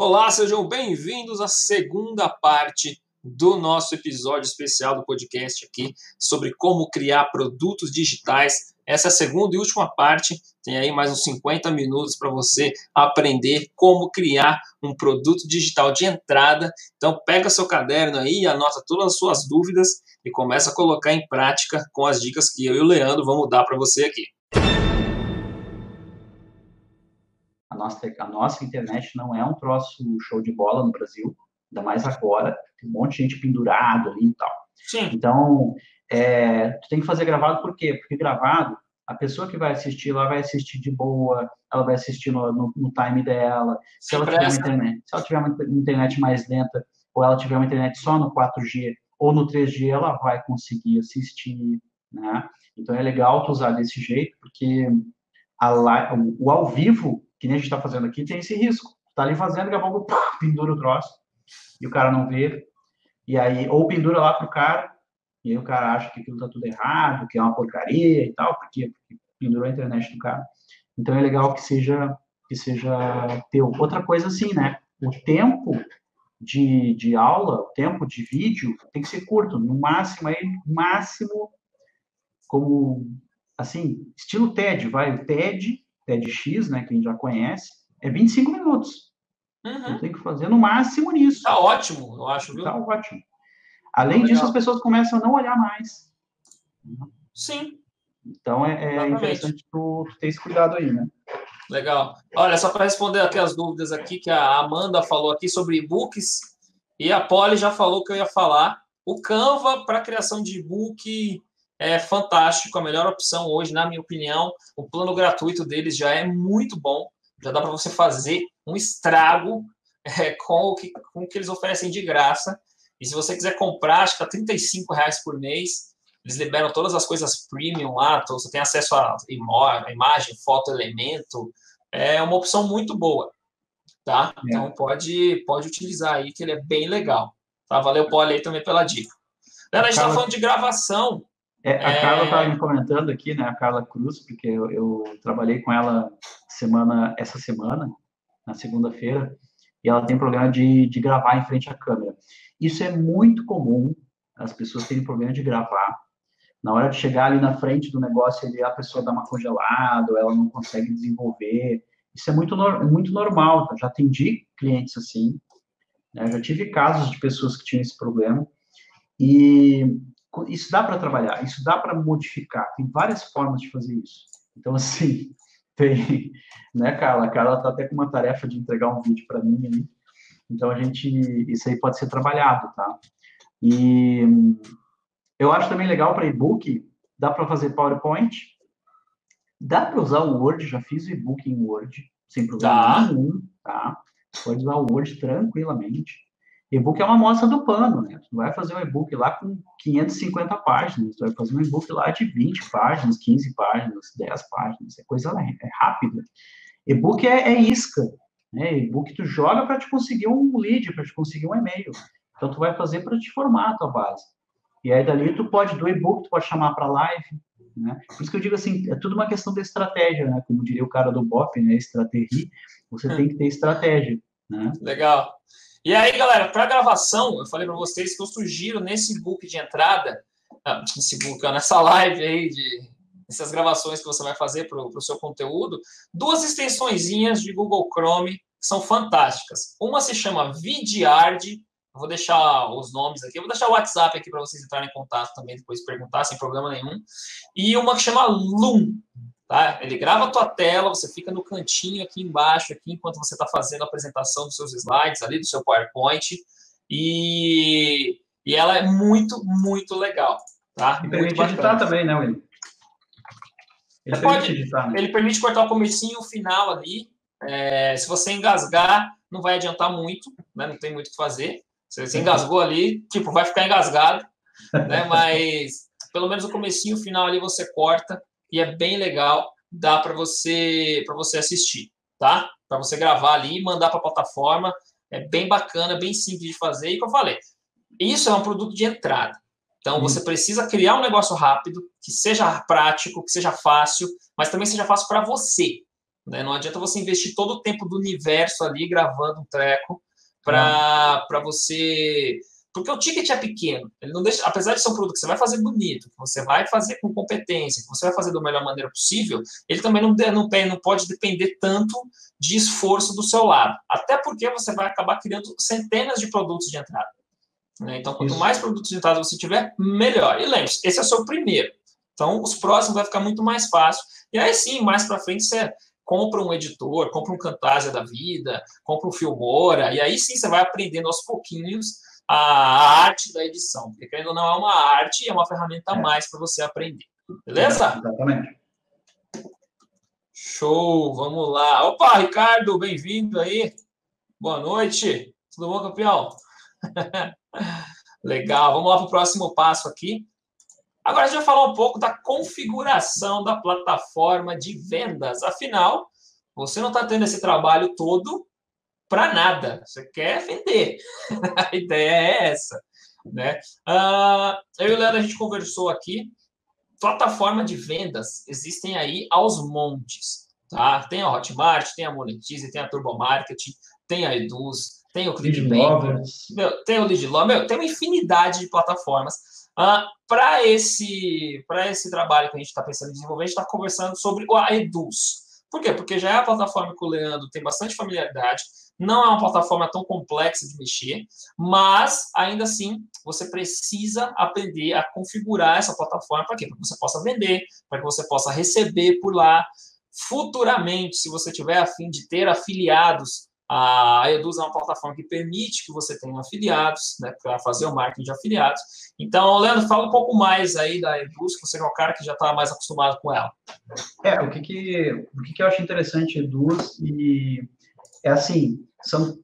Olá, sejam bem-vindos à segunda parte do nosso episódio especial do podcast aqui sobre como criar produtos digitais. Essa é a segunda e última parte. Tem aí mais uns 50 minutos para você aprender como criar um produto digital de entrada. Então pega seu caderno aí, anota todas as suas dúvidas e começa a colocar em prática com as dicas que eu e o Leandro vamos dar para você aqui. A nossa, a nossa internet não é um troço show de bola no Brasil, ainda mais agora, tem um monte de gente pendurado ali e tal. Sim. Então, é, tu tem que fazer gravado por quê? Porque gravado, a pessoa que vai assistir, ela vai assistir de boa, ela vai assistir no, no, no time dela. Se ela, tiver uma internet, se ela tiver uma internet mais lenta, ou ela tiver uma internet só no 4G ou no 3G, ela vai conseguir assistir, né? Então é legal tu usar desse jeito, porque a, o, o ao vivo que nem a gente está fazendo aqui, tem esse risco. Está ali fazendo, daqui a pouco pendura o troço e o cara não vê. E aí, ou pendura lá pro cara, e aí o cara acha que aquilo está tudo errado, que é uma porcaria e tal, porque, porque pendurou a internet do cara. Então é legal que seja que seja teu. Outra coisa assim, né? O tempo de, de aula, o tempo de vídeo tem que ser curto, no máximo aí, máximo como assim, estilo TED, vai, o TED TEDx, né, que a gente já conhece, é 25 minutos. Uhum. tem que fazer no máximo nisso. Tá ótimo, eu acho, viu? Tá ótimo. Além disso, as pessoas começam a não olhar mais. Sim. Então é, é interessante tu, tu ter esse cuidado aí, né? Legal. Olha, só para responder aqui as dúvidas aqui que a Amanda falou aqui sobre e-books e a Polly já falou que eu ia falar. O Canva para criação de e-book é fantástico, a melhor opção hoje, na minha opinião. O plano gratuito deles já é muito bom, já dá para você fazer um estrago é, com, o que, com o que eles oferecem de graça. E se você quiser comprar, acho que tá 35 reais por mês. Eles liberam todas as coisas premium lá, então você tem acesso a, a imagem, foto, elemento. É uma opção muito boa, tá? É. Então pode, pode utilizar aí, que ele é bem legal. Tá? Valeu, Paulo, aí também pela dica. Galera, a gente está falando de gravação. É, a é... Carla estava me comentando aqui, né, a Carla Cruz, porque eu, eu trabalhei com ela semana essa semana, na segunda-feira, e ela tem problema de, de gravar em frente à câmera. Isso é muito comum, as pessoas terem problema de gravar. Na hora de chegar ali na frente do negócio, a pessoa dá uma congelada, ela não consegue desenvolver. Isso é muito, muito normal. Já atendi clientes assim, né? já tive casos de pessoas que tinham esse problema. E isso dá para trabalhar, isso dá para modificar, tem várias formas de fazer isso. Então, assim, tem, né, Carla? A Carla está até com uma tarefa de entregar um vídeo para mim aí. Então, a gente, isso aí pode ser trabalhado, tá? E eu acho também legal para e-book, dá para fazer PowerPoint, dá para usar o Word, já fiz o e-book em Word, sem problema tá. nenhum, tá? Pode usar o Word tranquilamente. E-book é uma amostra do pano, né? Tu vai fazer um e-book lá com 550 páginas, tu vai fazer um e-book lá de 20 páginas, 15 páginas, 10 páginas, é coisa é rápida. E-book é, é, isca, né? E-book tu joga para te conseguir um lead, para te conseguir um e-mail. Então tu vai fazer para te formar a tua base. E aí dali tu pode, do e-book, tu pode chamar para live, né? Por isso que eu digo assim, é tudo uma questão de estratégia, né? Como diria o cara do BOP, né? Estratégia, você tem que ter estratégia, né? Legal. E aí, galera, para gravação, eu falei para vocês que eu sugiro nesse book de entrada, ah, nesse book, nessa live aí de gravações que você vai fazer para o seu conteúdo, duas extensõezinhas de Google Chrome são fantásticas. Uma se chama Vidyard, vou deixar os nomes aqui, eu vou deixar o WhatsApp aqui para vocês entrarem em contato também, depois perguntar, sem problema nenhum. E uma que chama Loom, Tá? Ele grava a tua tela, você fica no cantinho aqui embaixo, aqui enquanto você está fazendo a apresentação dos seus slides ali, do seu PowerPoint. E, e ela é muito, muito legal. Tá? E permite editar também, né, William? Ele permite, pode, editar, né? ele permite cortar o comecinho e o final ali. É, se você engasgar, não vai adiantar muito, né? não tem muito o que fazer. Se você engasgou ali, tipo, vai ficar engasgado, né? Mas pelo menos o comecinho e o final ali você corta e é bem legal, dá para você para você assistir, tá? Para você gravar ali e mandar para a plataforma, é bem bacana, bem simples de fazer e como eu falei, isso é um produto de entrada. Então você precisa criar um negócio rápido, que seja prático, que seja fácil, mas também seja fácil para você. Né? Não adianta você investir todo o tempo do universo ali gravando um treco para você. Porque o ticket é pequeno. Ele não deixa, apesar de ser um produto que você vai fazer bonito, que você vai fazer com competência, que você vai fazer da melhor maneira possível, ele também não, não, não pode depender tanto de esforço do seu lado. Até porque você vai acabar criando centenas de produtos de entrada. Né? Então, quanto Isso. mais produtos de entrada você tiver, melhor. E lembre-se, esse é o seu primeiro. Então, os próximos vai ficar muito mais fácil. E aí sim, mais para frente, você compra um editor, compra um Camtasia da vida, compra um Filmora, e aí sim você vai aprendendo aos pouquinhos a arte da edição. Porque ainda não é uma arte, é uma ferramenta a é. mais para você aprender. Beleza? É, exatamente. Show, vamos lá. Opa, Ricardo, bem-vindo aí. Boa noite. Tudo bom, campeão? Legal, vamos lá para o próximo passo aqui. Agora a gente vai falar um pouco da configuração da plataforma de vendas. Afinal, você não está tendo esse trabalho todo para nada. Você quer vender. a ideia é essa. Né? Uh, eu e o Leandro, a gente conversou aqui. Plataforma de vendas existem aí aos montes. Tá? Tem a Hotmart, tem a Monetize, tem a Turbo Marketing, tem a Eduz, tem o ClickBank, tem o LeadLove, tem uma infinidade de plataformas. Uh, para esse, esse trabalho que a gente está pensando em desenvolver, a gente está conversando sobre a Eduz. Por quê? Porque já é a plataforma que o Leandro tem bastante familiaridade, não é uma plataforma tão complexa de mexer, mas ainda assim você precisa aprender a configurar essa plataforma para quê? Para que você possa vender, para que você possa receber por lá. Futuramente, se você tiver a fim de ter afiliados a Eduz é uma plataforma que permite que você tenha afiliados, né, para fazer o marketing de afiliados. Então, Leandro, fala um pouco mais aí da Eduz, que você é o cara que já está mais acostumado com ela. É, o que, que, o que, que eu acho interessante Eduz e é assim, são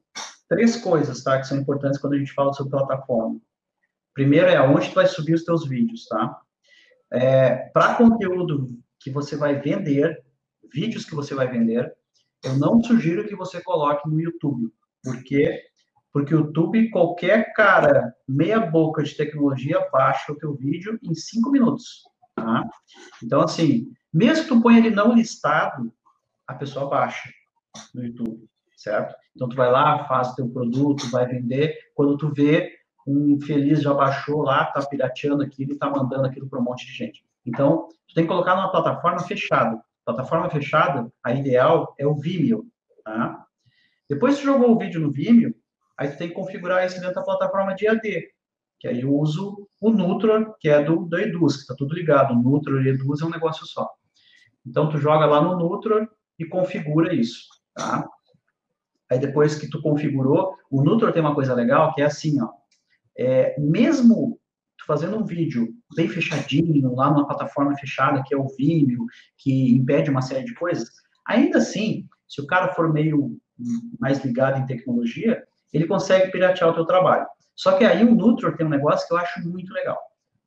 três coisas, tá, que são importantes quando a gente fala sobre plataforma. Primeiro é aonde tu vai subir os teus vídeos, tá? É, para conteúdo que você vai vender, vídeos que você vai vender, eu não sugiro que você coloque no YouTube. Por quê? Porque o YouTube, qualquer cara meia boca de tecnologia baixa o teu vídeo em cinco minutos. Tá? Então, assim, mesmo que tu ponha ele não listado, a pessoa baixa no YouTube, certo? Então, tu vai lá, faz teu produto, vai vender. Quando tu vê, um infeliz já baixou lá, tá pirateando aquilo tá mandando aquilo para um monte de gente. Então, tu tem que colocar numa plataforma fechada. Plataforma fechada, a ideal é o Vimeo, tá? Depois que jogou o vídeo no Vimeo, aí tu tem que configurar isso dentro da plataforma de AD, que aí eu uso o Nutra, que é do, do Eduz, que está tudo ligado. Nutra e Eduz é um negócio só. Então, tu joga lá no Nutra e configura isso, tá? Aí, depois que tu configurou, o Nutra tem uma coisa legal, que é assim, ó. É, mesmo fazendo um vídeo bem fechadinho, lá numa plataforma fechada, que é o Vimeo, que impede uma série de coisas, ainda assim, se o cara for meio mais ligado em tecnologia, ele consegue piratear o teu trabalho. Só que aí o Nutror tem um negócio que eu acho muito legal.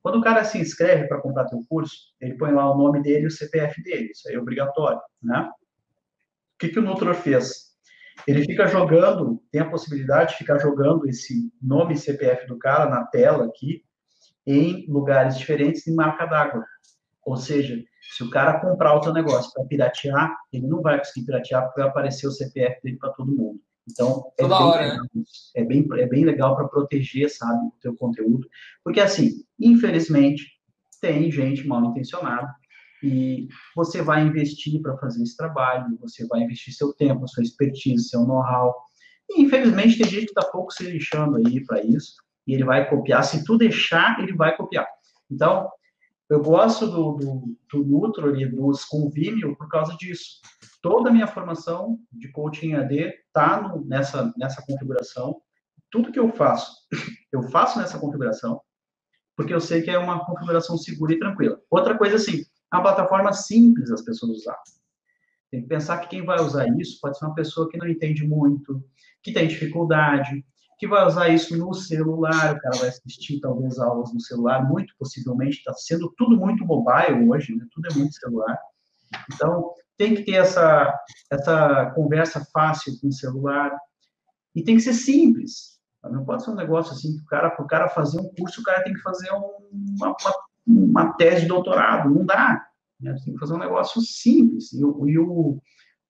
Quando o cara se inscreve para comprar teu curso, ele põe lá o nome dele e o CPF dele, isso aí é obrigatório, né? O que, que o Nutror fez? Ele fica jogando, tem a possibilidade de ficar jogando esse nome e CPF do cara na tela aqui, em lugares diferentes em marca d'água. Ou seja, se o cara comprar o teu negócio para piratear, ele não vai conseguir piratear porque vai aparecer o CPF dele para todo mundo. Então, é bem, hora, né? é bem, é bem legal para proteger, sabe, o teu conteúdo. Porque, assim, infelizmente, tem gente mal intencionada e você vai investir para fazer esse trabalho, você vai investir seu tempo, sua expertise, seu know-how. E, infelizmente, tem gente que está pouco se lixando aí para isso e ele vai copiar. Se tu deixar, ele vai copiar. Então, eu gosto do, do, do Nutro e dos com Vimeo por causa disso. Toda a minha formação de coaching AD está nessa, nessa configuração. Tudo que eu faço, eu faço nessa configuração, porque eu sei que é uma configuração segura e tranquila. Outra coisa, assim, uma plataforma simples das pessoas usar. Tem que pensar que quem vai usar isso pode ser uma pessoa que não entende muito, que tem dificuldade, que vai usar isso no celular, o cara vai assistir talvez aulas no celular, muito possivelmente, está sendo tudo muito mobile hoje, né? tudo é muito celular. Então, tem que ter essa, essa conversa fácil com o celular, e tem que ser simples. Não pode ser um negócio assim que o cara, para o cara fazer um curso, o cara tem que fazer uma, uma, uma tese de doutorado, não dá. Né? Tem que fazer um negócio simples. E, e o,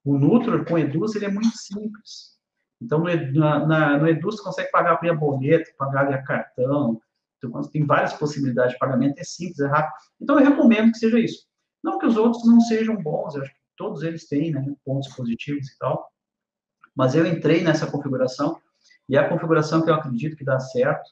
O Nutro com Eduz ele é muito simples. Então, no, na, no Edu, você consegue pagar via boleto, pagar via cartão. Então, tem várias possibilidades de pagamento, é simples, é rápido. Então, eu recomendo que seja isso. Não que os outros não sejam bons, eu acho que todos eles têm né, pontos positivos e tal. Mas eu entrei nessa configuração, e é a configuração que eu acredito que dá certo.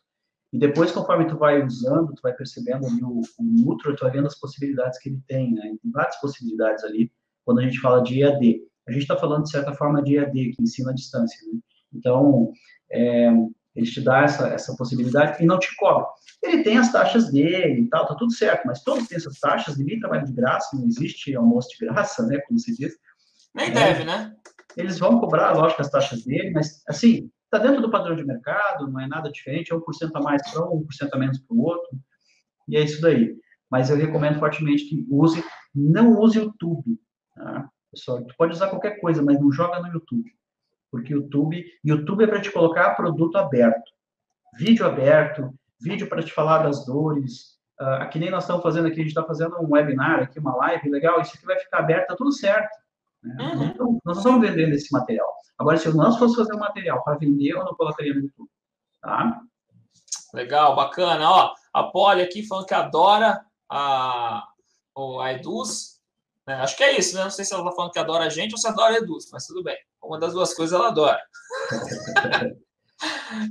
E depois, conforme tu vai usando, tu vai percebendo ali o, o Nutro, tu vai vendo as possibilidades que ele tem, né? Tem várias possibilidades ali, quando a gente fala de EAD a gente está falando, de certa forma, de EAD, que ensina à distância. Né? Então, é, ele te dá essa, essa possibilidade e não te cobra. Ele tem as taxas dele e tal, tá tudo certo, mas todos têm essas taxas, ninguém trabalha de graça, não existe almoço de graça, né, como se diz. Nem é, deve, né? Eles vão cobrar, lógico, as taxas dele, mas, assim, está dentro do padrão de mercado, não é nada diferente, é 1% a mais para um, 1% a menos para o outro, e é isso daí. Mas eu recomendo fortemente que use, não use o YouTube, tá? Pessoal, tu pode usar qualquer coisa, mas não joga no YouTube. Porque YouTube, YouTube é para te colocar produto aberto. Vídeo aberto, vídeo para te falar das dores. Uh, aqui nem nós estamos fazendo aqui, a gente está fazendo um webinar aqui, uma live, legal, isso aqui vai ficar aberto, tá tudo certo. Né? Uhum. Então, nós estamos vendendo esse material. Agora, se nós fosse fazer um material para vender, eu não colocaria no YouTube. Tá? Legal, bacana. Ó, a Polly aqui falando que adora a, a Eduz, né? Acho que é isso, né? Não sei se ela está falando que adora a gente ou se adora a Eduz, mas tudo bem. Uma das duas coisas ela adora.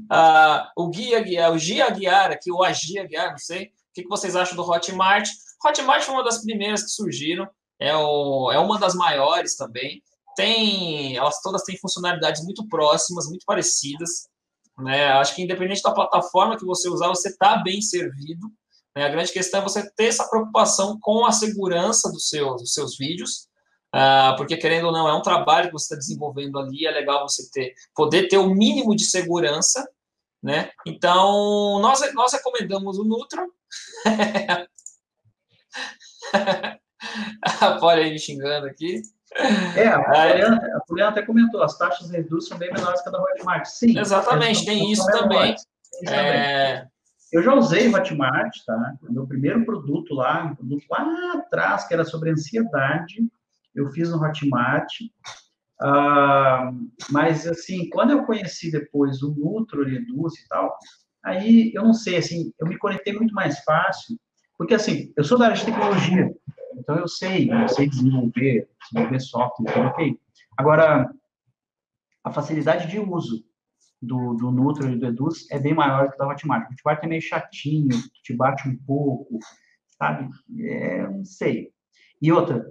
ah, o Guia Guiar, o Gia Guiar aqui, ou a Gia Guiar, não sei. O que, que vocês acham do Hotmart? Hotmart foi uma das primeiras que surgiram, é, o, é uma das maiores também. Tem, elas todas têm funcionalidades muito próximas, muito parecidas. Né? Acho que independente da plataforma que você usar, você está bem servido. Né? A grande questão é você ter essa preocupação com a segurança dos seus, dos seus vídeos, uh, porque querendo ou não, é um trabalho que você está desenvolvendo ali, é legal você ter, poder ter o mínimo de segurança, né? Então, nós, nós recomendamos o Nutra. Pode aí me xingando aqui. É, a Poliana, a até comentou, as taxas de indústria são bem menores que a da Hotmart. Sim. Exatamente, tem isso também. É, eu já usei o Hotmart, tá? O meu primeiro produto lá, um produto lá atrás, que era sobre ansiedade, eu fiz no Hotmart. Ah, mas, assim, quando eu conheci depois o Nutro, Reduz e tal, aí, eu não sei, assim, eu me conectei muito mais fácil, porque, assim, eu sou da área de tecnologia, então eu sei, eu sei desenvolver, desenvolver software, ok. Agora, a facilidade de uso do, do Nutro e do Eduz é bem maior que da Hotmart. O Hotmart é meio chatinho, te bate um pouco, sabe? É, não sei. E outra,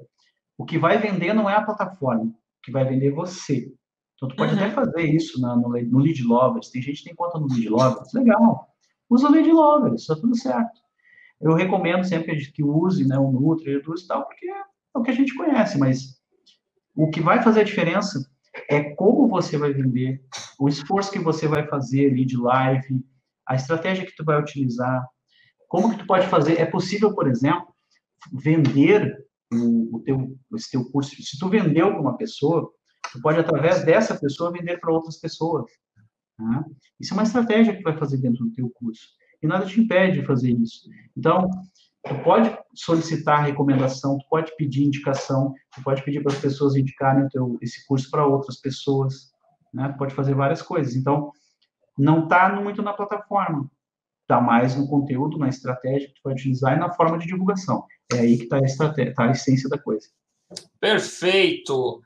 o que vai vender não é a plataforma, o que vai vender é você. Então, tu pode uhum. até fazer isso na, no, no Lead Lovers. Tem gente que tem conta no Lead Lovers. Legal. Usa o Lead Lovers, está tudo certo. Eu recomendo sempre que use né, o Nutri, o e tal, porque é o que a gente conhece, mas o que vai fazer a diferença é como você vai vender, o esforço que você vai fazer ali de live, a estratégia que tu vai utilizar, como que tu pode fazer. É possível, por exemplo, vender o, o teu, esse teu curso. Se tu vendeu para uma pessoa, tu pode, através dessa pessoa, vender para outras pessoas. Né? Isso é uma estratégia que vai fazer dentro do teu curso. E nada te impede de fazer isso. Então, Tu pode solicitar recomendação, tu pode pedir indicação, tu pode pedir para as pessoas indicarem teu, esse curso para outras pessoas, né? Tu pode fazer várias coisas. Então, não está muito na plataforma, está mais no conteúdo, na estratégia que tu vai utilizar e na forma de divulgação. É aí que está a tá a essência da coisa. Perfeito.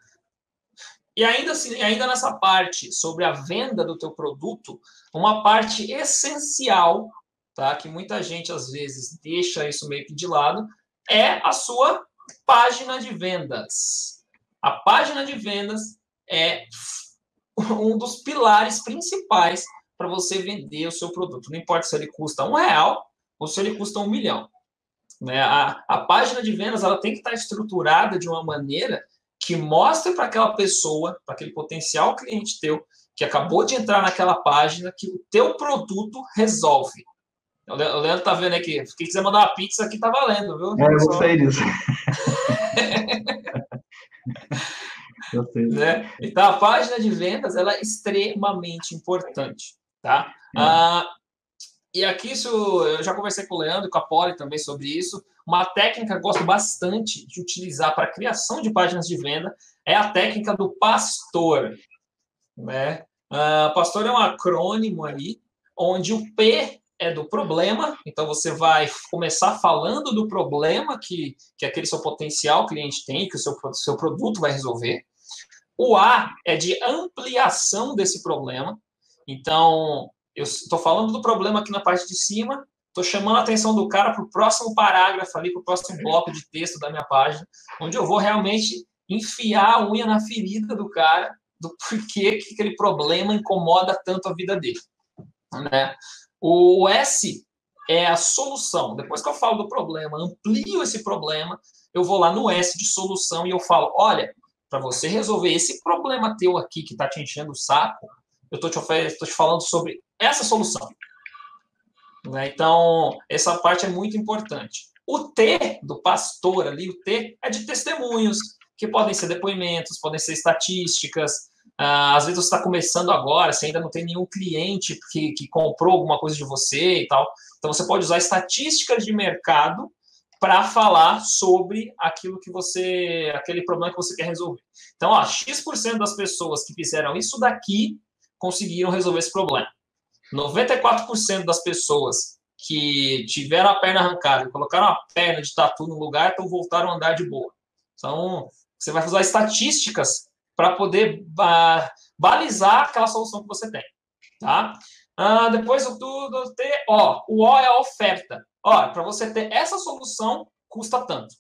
E ainda assim, ainda nessa parte sobre a venda do teu produto, uma parte essencial tá? Que muita gente às vezes deixa isso meio que de lado, é a sua página de vendas. A página de vendas é um dos pilares principais para você vender o seu produto. Não importa se ele custa um real ou se ele custa um milhão. Né? A, a página de vendas ela tem que estar estruturada de uma maneira que mostre para aquela pessoa, para aquele potencial cliente teu, que acabou de entrar naquela página, que o teu produto resolve. O Leandro tá vendo aqui. Quem quiser mandar uma pizza aqui tá valendo, viu? É, eu sei disso. Né? Então, a página de vendas ela é extremamente importante. Tá? É. Ah, e aqui isso eu já conversei com o Leandro e com a Poli também sobre isso. Uma técnica que eu gosto bastante de utilizar para a criação de páginas de venda é a técnica do pastor. Né? Uh, pastor é um acrônimo aí, onde o P é do problema, então você vai começar falando do problema que, que aquele seu potencial cliente tem, que o seu, seu produto vai resolver. O A é de ampliação desse problema, então eu estou falando do problema aqui na parte de cima, estou chamando a atenção do cara para o próximo parágrafo ali, para o próximo bloco de texto da minha página, onde eu vou realmente enfiar a unha na ferida do cara, do porquê que aquele problema incomoda tanto a vida dele. Né? O S é a solução. Depois que eu falo do problema, amplio esse problema, eu vou lá no S de solução e eu falo: olha, para você resolver esse problema teu aqui que está te enchendo o saco, eu estou te, te falando sobre essa solução. Né? Então, essa parte é muito importante. O T do pastor ali, o T é de testemunhos, que podem ser depoimentos, podem ser estatísticas, às vezes você está começando agora, você ainda não tem nenhum cliente que, que comprou alguma coisa de você e tal. Então você pode usar estatísticas de mercado para falar sobre aquilo que você, aquele problema que você quer resolver. Então, ó, X% das pessoas que fizeram isso daqui conseguiram resolver esse problema. 94% das pessoas que tiveram a perna arrancada e colocaram a perna de tatu no lugar, então voltaram a andar de boa. Então, você vai usar estatísticas para poder balizar aquela solução que você tem. Tá? Ah, depois o tudo T, ó, o O é a oferta. Ó, para você ter essa solução, custa tanto.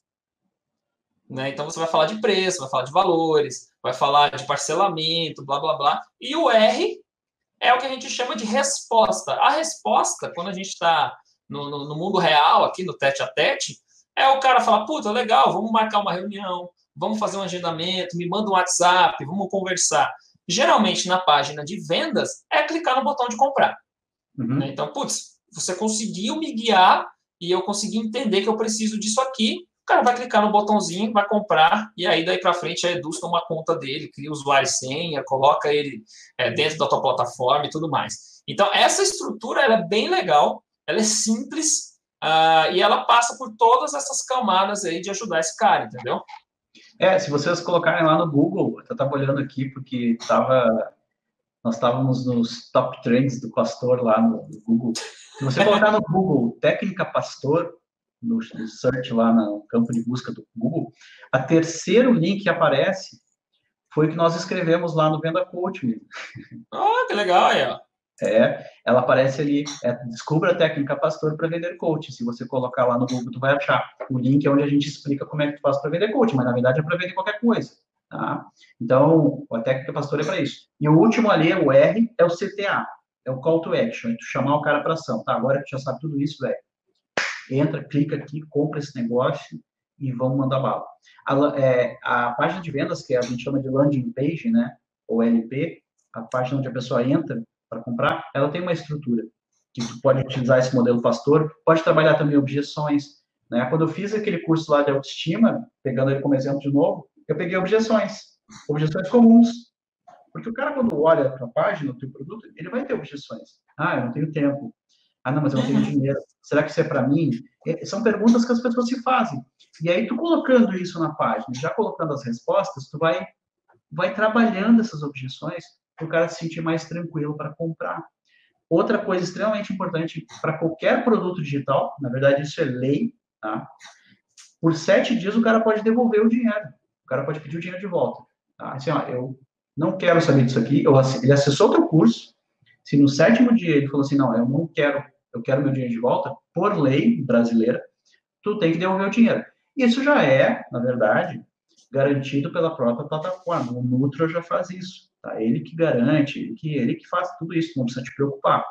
Né? Então você vai falar de preço, vai falar de valores, vai falar de parcelamento, blá blá blá. E o R é o que a gente chama de resposta. A resposta, quando a gente está no, no, no, mundo real, aqui no tete a tete, é o cara falar, puta, legal, vamos marcar uma reunião, vamos fazer um agendamento, me manda um WhatsApp, vamos conversar. Geralmente, na página de vendas, é clicar no botão de comprar. Uhum. Né? Então, putz, você conseguiu me guiar e eu consegui entender que eu preciso disso aqui. O cara vai clicar no botãozinho, vai comprar, e aí daí para frente a Eduz toma conta dele, cria usuário e senha, coloca ele é, dentro da tua plataforma e tudo mais. Então, essa estrutura ela é bem legal, ela é simples, uh, e ela passa por todas essas camadas aí de ajudar esse cara, entendeu? É, se vocês colocarem lá no Google, eu estava olhando aqui porque tava, nós estávamos nos top trends do Pastor lá no, no Google. Se você colocar no Google técnica Pastor, no, no, search lá no campo de busca do Google, a terceiro link que aparece foi o que nós escrevemos lá no Venda Coach. Ah, que legal, aí, ó. É, ela aparece ali, é, descubra a técnica pastor para vender coach. Se você colocar lá no Google, tu vai achar. O link é onde a gente explica como é que tu faz para vender coach, mas na verdade é para vender qualquer coisa. Tá? Então, a técnica pastor é para isso. E o último ali, o R, é o CTA, é o call to action, é tu chamar o cara para ação. Tá, agora que tu já sabe tudo isso, velho, entra, clica aqui, compra esse negócio e vamos mandar bala. A, é, a página de vendas, que a gente chama de landing page, né, ou LP, a página onde a pessoa entra, para comprar, ela tem uma estrutura que tu pode utilizar esse modelo pastor, pode trabalhar também objeções, né? Quando eu fiz aquele curso lá de autoestima, pegando ele como exemplo de novo, eu peguei objeções, objeções comuns, porque o cara quando olha para a página do teu produto, ele vai ter objeções. Ah, eu não tenho tempo. Ah, não, mas eu não tenho dinheiro. Será que isso é para mim? É, são perguntas que as pessoas se fazem. E aí tu colocando isso na página, já colocando as respostas, tu vai vai trabalhando essas objeções para o cara se sentir mais tranquilo para comprar. Outra coisa extremamente importante para qualquer produto digital, na verdade isso é lei, tá? Por sete dias o cara pode devolver o dinheiro, o cara pode pedir o dinheiro de volta. Tá? Assim, ó, eu não quero saber disso aqui, eu, ele acessou o teu curso, se no sétimo dia ele falou assim, não, eu não quero, eu quero meu dinheiro de volta, por lei brasileira, tu tem que devolver o dinheiro. Isso já é, na verdade, garantido pela própria plataforma. O Nutra já faz isso. Tá? Ele que garante, ele que, ele que faz tudo isso, não precisa te preocupar.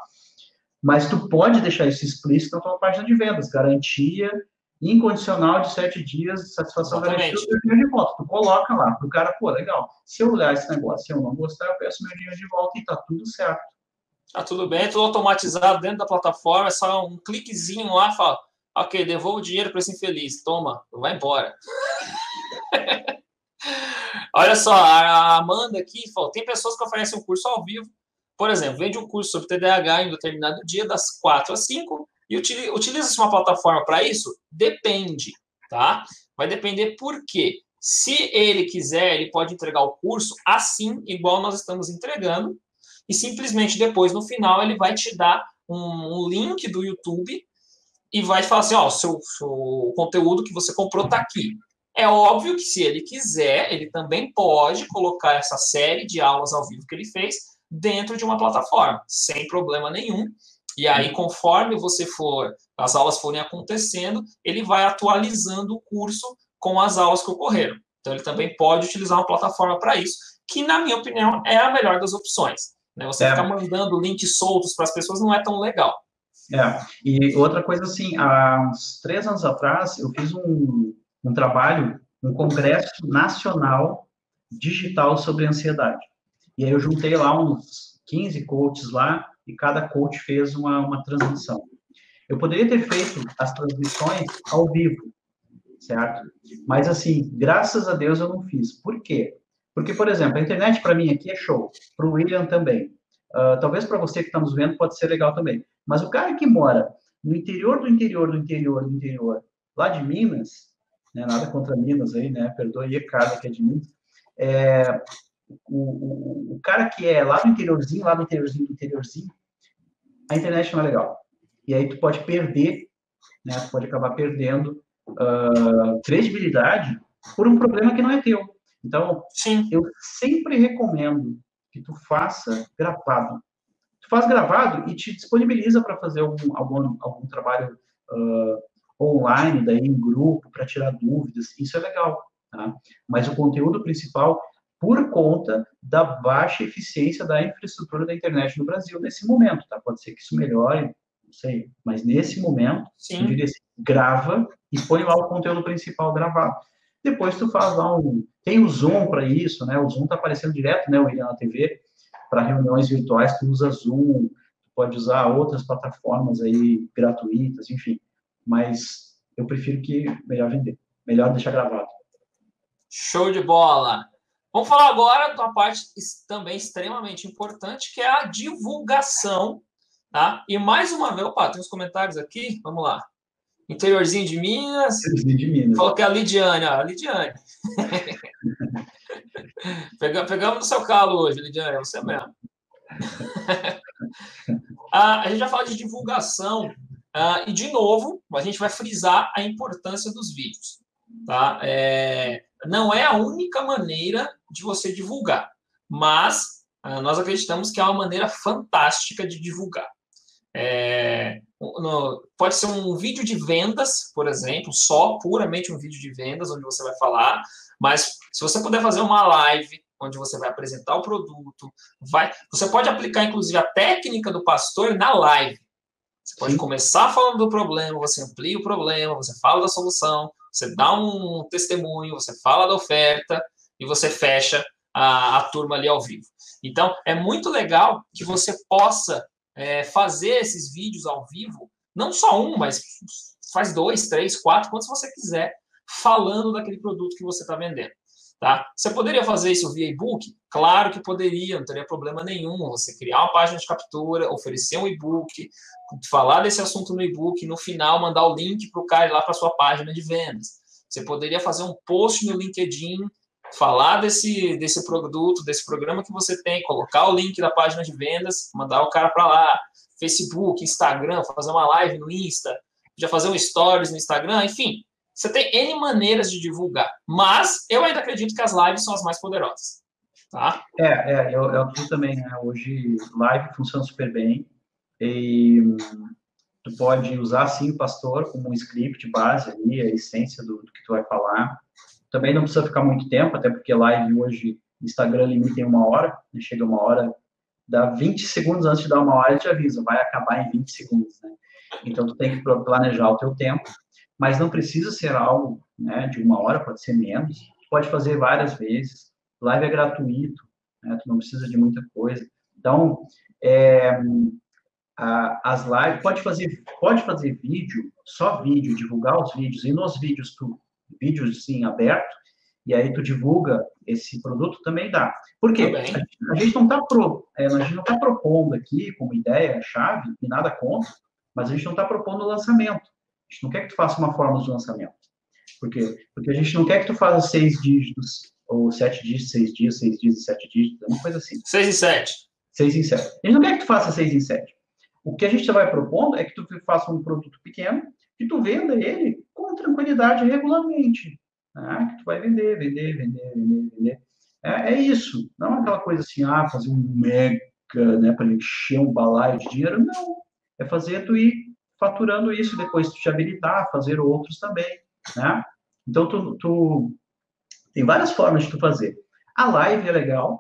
Mas tu pode deixar isso explícito na tua página de vendas, garantia incondicional de sete dias de satisfação garantida do dinheiro de volta. Tu coloca lá pro cara, pô, legal. Se eu olhar esse negócio, se eu não gostar, eu peço meu dinheiro de volta e tá tudo certo. Tá tudo bem, tudo automatizado dentro da plataforma, é só um cliquezinho lá, fala, ok, devolvo o dinheiro para esse infeliz, toma, vai embora. Olha só, a Amanda aqui falou: tem pessoas que oferecem um curso ao vivo, por exemplo, vende um curso sobre TDAH em determinado dia, das 4 às 5, e utiliza-se uma plataforma para isso? Depende, tá? Vai depender por quê? Se ele quiser, ele pode entregar o curso assim, igual nós estamos entregando, e simplesmente depois, no final, ele vai te dar um, um link do YouTube e vai falar assim: ó, o seu, seu conteúdo que você comprou está aqui. É óbvio que se ele quiser, ele também pode colocar essa série de aulas ao vivo que ele fez dentro de uma plataforma, sem problema nenhum. E aí, conforme você for, as aulas forem acontecendo, ele vai atualizando o curso com as aulas que ocorreram. Então, ele também pode utilizar uma plataforma para isso, que, na minha opinião, é a melhor das opções. Né? Você é. ficar mandando links soltos para as pessoas não é tão legal. É, e outra coisa assim, há uns três anos atrás, eu fiz um, um trabalho, um congresso nacional digital sobre ansiedade. E aí eu juntei lá uns 15 coaches lá, e cada coach fez uma, uma transmissão. Eu poderia ter feito as transmissões ao vivo, certo? Mas, assim, graças a Deus eu não fiz. Por quê? Porque, por exemplo, a internet para mim aqui é show, para o William também. Uh, talvez para você que está nos vendo pode ser legal também. Mas o cara que mora no interior do interior do interior do interior, lá de Minas, né, nada contra Minas aí, né? Perdoe a Carla que é de Minas. É, o, o, o, cara que é lá do interiorzinho, lá do interiorzinho do interiorzinho, a internet não é legal. E aí tu pode perder, né? Tu pode acabar perdendo uh, credibilidade por um problema que não é teu. Então, Sim. eu sempre recomendo que tu faça gravado. Tu faz gravado e te disponibiliza para fazer algum, algum, algum trabalho uh, online, daí em grupo, para tirar dúvidas. Isso é legal. Tá? Mas o conteúdo principal por conta da baixa eficiência da infraestrutura da internet no Brasil nesse momento, tá? Pode ser que isso melhore, não sei, mas nesse momento, Sim. eu diria assim, grava e põe lá o conteúdo principal gravado. Depois tu faz lá um... Tem o Zoom para isso, né? O Zoom tá aparecendo direto, né, o William, na TV, para reuniões virtuais, tu usa Zoom, tu pode usar outras plataformas aí gratuitas, enfim. Mas eu prefiro que melhor vender, melhor deixar gravado. Show de bola! Vamos falar agora de uma parte também extremamente importante, que é a divulgação. Tá? E mais uma vez, opa, tem uns comentários aqui, vamos lá. Interiorzinho de Minas. Interiorzinho de Minas. Falou que é a Lidiane, ó, a Lidiane. Pegamos no seu calo hoje, Lidiane, é você mesmo. ah, a gente vai falar de divulgação. Ah, e, de novo, a gente vai frisar a importância dos vídeos. Tá? É, não é a única maneira de você divulgar, mas uh, nós acreditamos que é uma maneira fantástica de divulgar. É, no, pode ser um vídeo de vendas, por exemplo, só puramente um vídeo de vendas, onde você vai falar, mas se você puder fazer uma live onde você vai apresentar o produto, vai, você pode aplicar inclusive a técnica do pastor na live. Você pode Sim. começar falando do problema, você amplia o problema, você fala da solução, você dá um testemunho, você fala da oferta e você fecha a, a turma ali ao vivo. Então, é muito legal que você possa é, fazer esses vídeos ao vivo, não só um, mas faz dois, três, quatro, quantos você quiser, falando daquele produto que você está vendendo. Tá? Você poderia fazer isso via e-book? Claro que poderia, não teria problema nenhum. Você criar uma página de captura, oferecer um e-book, falar desse assunto no e-book, no final mandar o link para o cara ir lá para sua página de vendas. Você poderia fazer um post no LinkedIn, falar desse, desse produto, desse programa que você tem, colocar o link da página de vendas, mandar o cara para lá. Facebook, Instagram, fazer uma live no Insta, já fazer um stories no Instagram, enfim, você tem N maneiras de divulgar, mas eu ainda acredito que as lives são as mais poderosas. Tá? É, é eu, eu também, né? Hoje, live funciona super bem. E tu pode usar, sim, pastor como um script base ali, a essência do, do que tu vai falar. Também não precisa ficar muito tempo, até porque live hoje, Instagram limita em uma hora, né? chega uma hora, dá 20 segundos antes de dar uma hora, ele te avisa, vai acabar em 20 segundos, né? Então, tu tem que planejar o teu tempo mas não precisa ser algo né, de uma hora, pode ser menos. Tu pode fazer várias vezes. Live é gratuito, né, tu não precisa de muita coisa. Então, é, a, as lives pode fazer pode fazer vídeo, só vídeo, divulgar os vídeos e nos vídeos tu vídeos sim aberto e aí tu divulga esse produto, também dá. Por quê? A gente, a gente não está pro, é, tá propondo aqui como ideia, chave, e nada contra, mas a gente não está propondo o lançamento. A gente não quer que tu faça uma forma de lançamento. Por quê? Porque a gente não quer que tu faça seis dígitos, ou sete dígitos, seis dias, seis dias e sete dígitos, uma coisa assim. Seis e sete. Seis em sete. A gente não quer que tu faça seis em sete. O que a gente vai propondo é que tu faça um produto pequeno, que tu venda ele com tranquilidade regularmente. Né? Que tu vai vender, vender, vender, vender, vender. É, é isso. Não é aquela coisa assim, ah, fazer um mega, né, para encher um balaio de dinheiro. Não. É fazer tu ir faturando isso, depois tu te habilitar, fazer outros também, né? Então, tu, tu tem várias formas de tu fazer. A live é legal,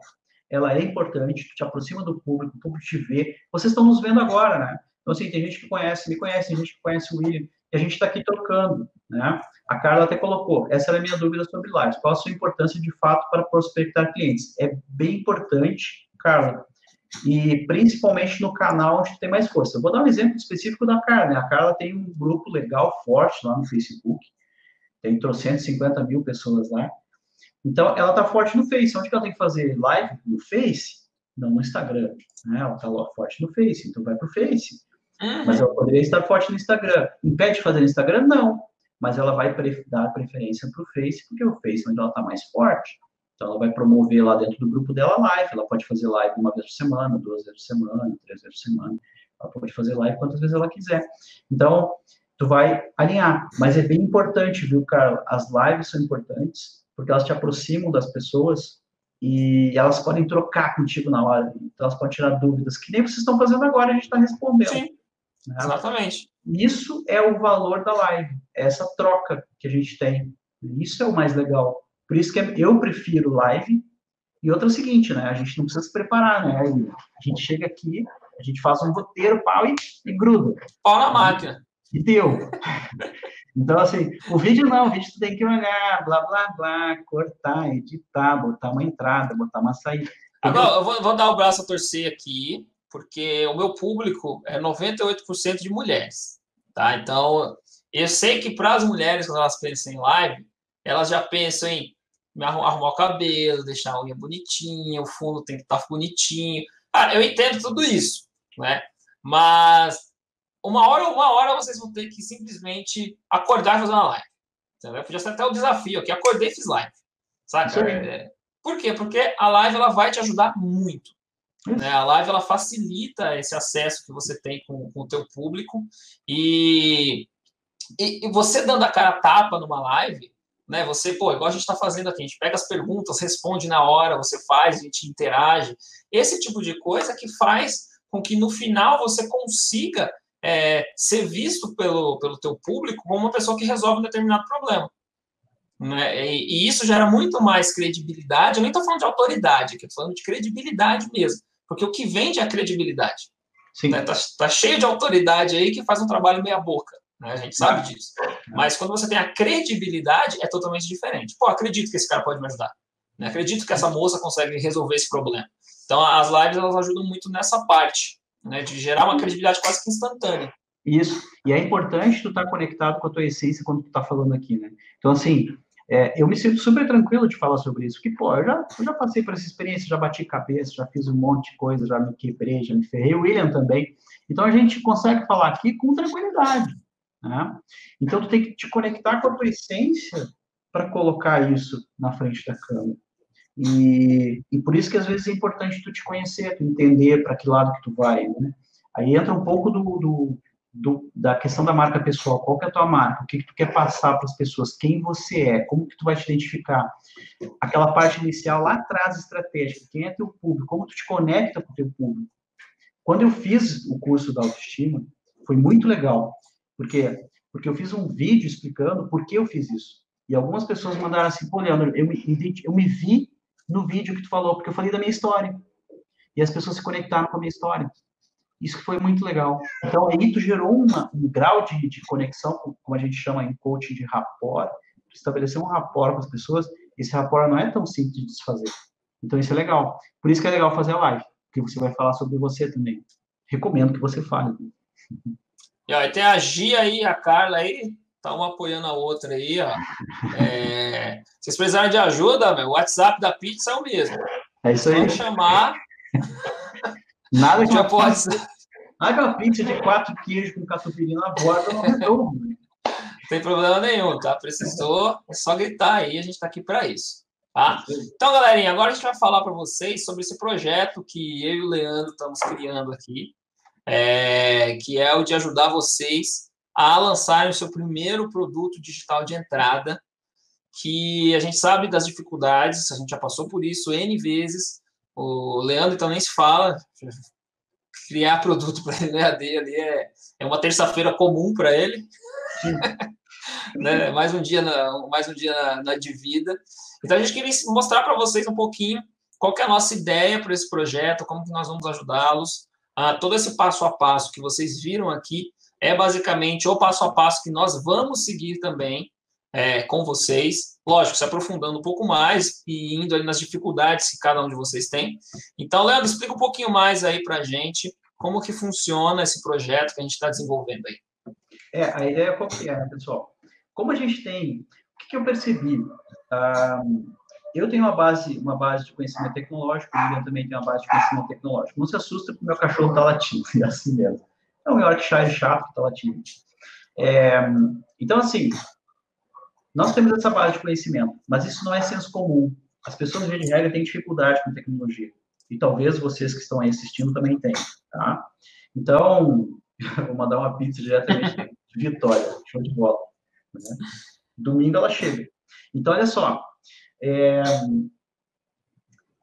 ela é importante, tu te aproxima do público, o público te vê. Vocês estão nos vendo agora, né? Então, assim, tem gente que conhece, me conhece, tem gente que conhece o William, e a gente está aqui trocando, né? A Carla até colocou, essa era a minha dúvida sobre lives. Qual a sua importância de fato para prospectar clientes? É bem importante, Carla, e principalmente no canal onde tem mais força. Eu vou dar um exemplo específico da Carla. Né? A Carla tem um grupo legal, forte lá no Facebook, tem 350 mil pessoas lá. Então, ela está forte no Face. Onde que ela tem que fazer live? No Face? Não no Instagram. Né? Ela está forte no Face, então vai para o Face. Uhum. Mas ela poderia estar forte no Instagram. Impede de fazer no Instagram? Não. Mas ela vai dar preferência para o Face, porque o Face é onde ela está mais forte. Então, ela vai promover lá dentro do grupo dela live. Ela pode fazer live uma vez por semana, duas vezes por semana, três vezes por semana. Ela pode fazer live quantas vezes ela quiser. Então, tu vai alinhar. Mas é bem importante, viu, cara? As lives são importantes, porque elas te aproximam das pessoas e elas podem trocar contigo na hora. Então, elas podem tirar dúvidas, que nem vocês estão fazendo agora, a gente está respondendo. Sim, né? exatamente. Isso é o valor da live, é essa troca que a gente tem. Isso é o mais legal. Por isso que eu prefiro live. E outra é o seguinte, né? A gente não precisa se preparar, né? A gente chega aqui, a gente faz um roteiro, pau e, e gruda. Pau na máquina. E deu. Então, assim, o vídeo não, o vídeo tu tem que olhar, blá, blá, blá, cortar, editar, botar uma entrada, botar uma saída. Agora, eu vou, vou dar o braço a torcer aqui, porque o meu público é 98% de mulheres, tá? Então, eu sei que para as mulheres, quando elas pensam em live, elas já pensam em arrumar o cabelo, deixar a unha bonitinha, o fundo tem que estar tá bonitinho. Ah, eu entendo tudo isso, né? Mas uma hora uma hora vocês vão ter que simplesmente acordar e fazer uma live. Entendeu? Podia ser até o desafio aqui, acordei e fiz live. Saca? É, por quê? Porque a live ela vai te ajudar muito. Né? A live ela facilita esse acesso que você tem com, com o teu público e, e, e você dando a cara a tapa numa live, né? Você, pô, igual a gente está fazendo aqui, a gente pega as perguntas, responde na hora, você faz, a gente interage. Esse tipo de coisa que faz com que no final você consiga é, ser visto pelo, pelo teu público como uma pessoa que resolve um determinado problema. Né? E, e isso gera muito mais credibilidade. Eu nem estou falando de autoridade, aqui estou falando de credibilidade mesmo. Porque o que vende é a credibilidade. Sim. Né? Tá, tá cheio de autoridade aí que faz um trabalho meia boca. Né? A gente sabe disso. Mas quando você tem a credibilidade, é totalmente diferente. Pô, acredito que esse cara pode me ajudar. Né? Acredito que essa moça consegue resolver esse problema. Então, as lives elas ajudam muito nessa parte, né? de gerar uma credibilidade quase que instantânea. Isso. E é importante tu estar tá conectado com a tua essência quando tu está falando aqui, né? Então, assim, é, eu me sinto super tranquilo de falar sobre isso, porque, pô, eu já, eu já passei por essa experiência, já bati cabeça, já fiz um monte de coisa, já me quebrei, já me ferrei, o William também. Então, a gente consegue falar aqui com tranquilidade, né? Então, tu tem que te conectar com a tua essência para colocar isso na frente da câmera. E, e por isso que às vezes é importante tu te conhecer, tu entender para que lado que tu vai, né? Aí entra um pouco do, do, do, da questão da marca pessoal. Qual que é a tua marca? O que, que tu quer passar para as pessoas? Quem você é? Como que tu vai te identificar? Aquela parte inicial lá atrás, estratégica. Quem é teu público? Como tu te conecta com o teu público? Quando eu fiz o curso da autoestima, foi muito legal, por quê? Porque eu fiz um vídeo explicando por que eu fiz isso. E algumas pessoas mandaram assim, pô, Leandro, eu me, eu me vi no vídeo que tu falou, porque eu falei da minha história. E as pessoas se conectaram com a minha história. Isso foi muito legal. Então, aí tu gerou uma, um grau de, de conexão, como a gente chama em coaching de rapport, estabelecer um rapport com as pessoas. Esse rapport não é tão simples de desfazer. Então, isso é legal. Por isso que é legal fazer a live, porque você vai falar sobre você também. Recomendo que você fale. E ó, tem a Gia aí, a Carla aí, tá uma apoiando a outra aí, ó. É, vocês precisarem de ajuda, meu, o WhatsApp da pizza é o mesmo. É isso aí. chamar. Nada que, pode pizza, nada que uma pizza de quatro queijos com catupiry na borda não resolve. Não tem problema nenhum, tá? Precisou, é só gritar aí, a gente está aqui para isso. Tá? Então, galerinha, agora a gente vai falar para vocês sobre esse projeto que eu e o Leandro estamos criando aqui, é, que é o de ajudar vocês a lançarem o seu primeiro produto digital de entrada, que a gente sabe das dificuldades, a gente já passou por isso N vezes, o Leandro então nem se fala, criar produto para ele no EAD ali é, é uma terça-feira comum para ele, né? mais um dia, na, mais um dia na, na de vida. Então a gente queria mostrar para vocês um pouquinho qual é a nossa ideia para esse projeto, como que nós vamos ajudá-los. Ah, todo esse passo a passo que vocês viram aqui é basicamente o passo a passo que nós vamos seguir também é, com vocês. Lógico, se aprofundando um pouco mais e indo ali nas dificuldades que cada um de vocês tem. Então, Leandro, explica um pouquinho mais aí para a gente como que funciona esse projeto que a gente está desenvolvendo aí. É, a ideia é, né, pessoal? Como a gente tem, o que, que eu percebi? Ah, eu tenho uma base, uma base de conhecimento tecnológico, o William também tem uma base de conhecimento tecnológico. Não se assusta porque meu cachorro está latindo, é assim mesmo. É um Yorkshire chato está latindo. É, então, assim, nós temos essa base de conhecimento, mas isso não é senso comum. As pessoas, de regra, têm dificuldade com tecnologia. E talvez vocês que estão aí assistindo também tenham, tá? Então, vou mandar uma pizza diretamente de Vitória, show de bola. Né? Domingo ela chega. Então, olha só, é... o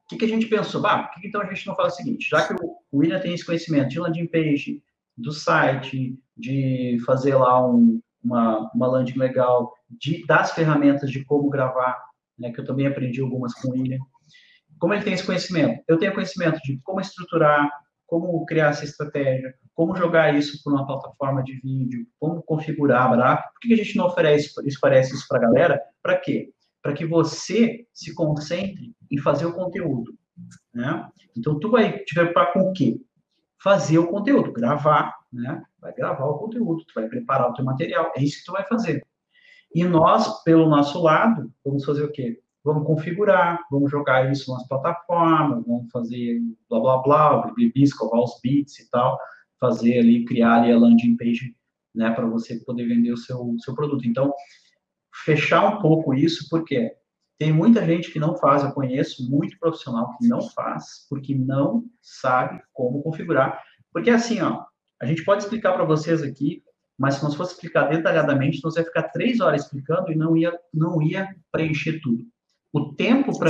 que, que a gente pensou? Bah, por que então a gente não faz o seguinte? Já que o William tem esse conhecimento de landing page, do site, de fazer lá um, uma, uma landing legal, de, das ferramentas de como gravar, né, que eu também aprendi algumas com o William. Como ele tem esse conhecimento? Eu tenho conhecimento de como estruturar, como criar essa estratégia, como jogar isso por uma plataforma de vídeo, como configurar, blá. por que a gente não oferece isso, isso para a galera? Para quê? Para que você se concentre em fazer o conteúdo. Né? Então, tu vai te preocupar com o quê? Fazer o conteúdo, gravar, né? Vai gravar o conteúdo, tu vai preparar o teu material, é isso que tu vai fazer. E nós, pelo nosso lado, vamos fazer o quê? Vamos configurar, vamos jogar isso nas plataformas, vamos fazer blá blá blá, blá escovar os bits e tal, fazer ali, criar ali a landing page, né, para você poder vender o seu, seu produto. Então, fechar um pouco isso, porque tem muita gente que não faz, eu conheço muito profissional que não faz, porque não sabe como configurar. Porque assim, ó, a gente pode explicar para vocês aqui, mas se nós fosse explicar detalhadamente, nós ia ficar três horas explicando e não ia, não ia preencher tudo. O tempo para